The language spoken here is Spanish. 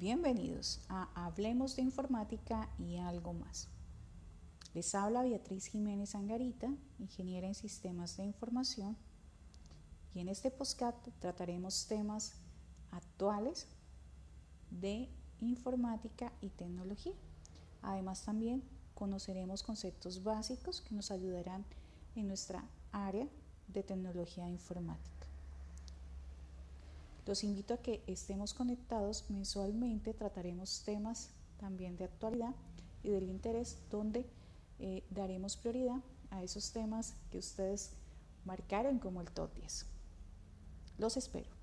Bienvenidos a Hablemos de Informática y algo más. Les habla Beatriz Jiménez Angarita, ingeniera en sistemas de información, y en este podcast trataremos temas actuales de informática y tecnología. Además también conoceremos conceptos básicos que nos ayudarán en nuestra área de tecnología informática. Los invito a que estemos conectados mensualmente, trataremos temas también de actualidad y del interés donde eh, daremos prioridad a esos temas que ustedes marcaron como el top 10. Los espero.